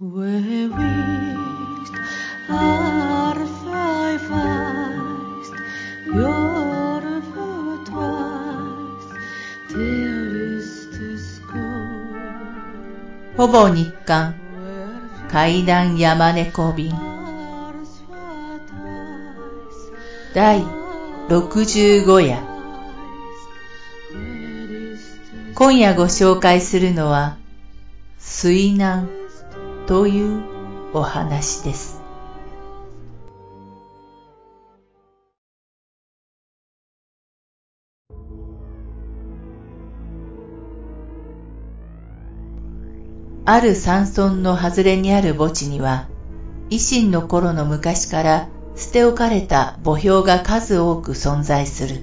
ほぼ日刊階段山猫便第65夜今夜ご紹介するのは水難というお話です。ある山村の外れにある墓地には、維新の頃の昔から捨て置かれた墓標が数多く存在する。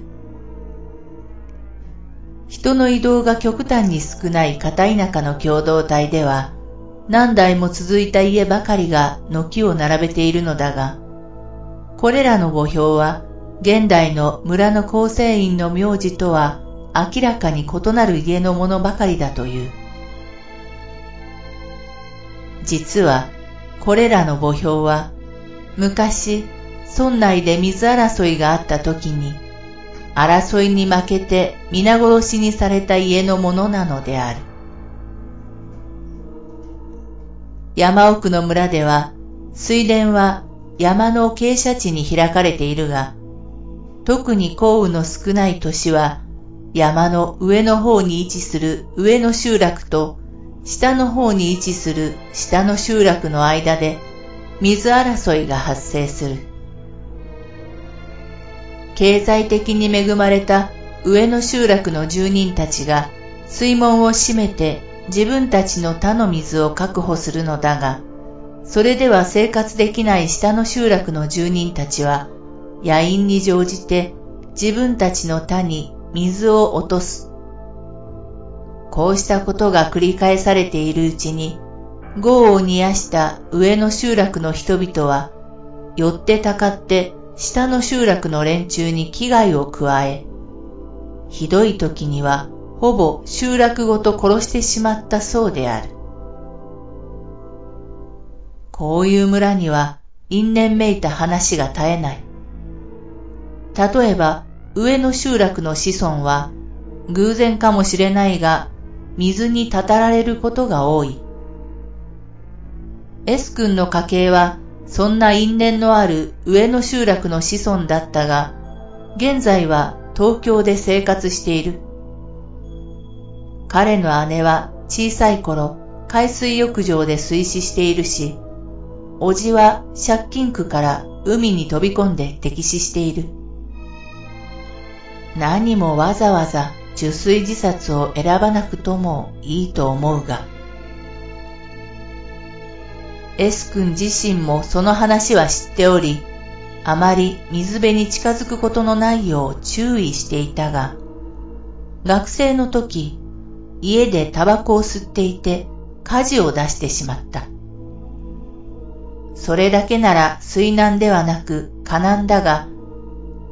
人の移動が極端に少ない片田舎の共同体では、何代も続いた家ばかりが軒を並べているのだが、これらの墓標は現代の村の構成員の名字とは明らかに異なる家のものばかりだという。実はこれらの墓標は昔村内で水争いがあった時に争いに負けて皆殺しにされた家のものなのである。山奥の村では水田は山の傾斜地に開かれているが、特に降雨の少ない年は山の上の方に位置する上の集落と下の方に位置する下の集落の間で水争いが発生する。経済的に恵まれた上の集落の住人たちが水門を閉めて自分たちの田の水を確保するのだが、それでは生活できない下の集落の住人たちは、野因に乗じて自分たちの田に水を落とす。こうしたことが繰り返されているうちに、豪を煮やした上の集落の人々は、よってたかって下の集落の連中に危害を加え、ひどい時にはほぼ集落ごと殺してしまったそうである。こういう村には因縁めいた話が絶えない。例えば、上の集落の子孫は、偶然かもしれないが、水にたたられることが多い。S 君の家系は、そんな因縁のある上の集落の子孫だったが、現在は東京で生活している。彼の姉は小さい頃、海水浴場で水死しているし、叔父は借金区から海に飛び込んで溺死している。何もわざわざ受水自殺を選ばなくともいいと思うが、S 君自身もその話は知っており、あまり水辺に近づくことのないよう注意していたが、学生の時、家でタバコを吸っていて火事を出してしまった。それだけなら水難ではなく火難だが、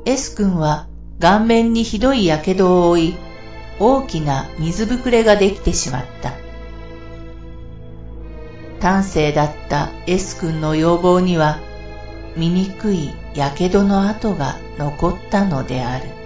S 君は顔面にひどい火傷を負い、大きな水ぶくれができてしまった。端正だった S 君の要望には、醜い火傷の跡が残ったのである。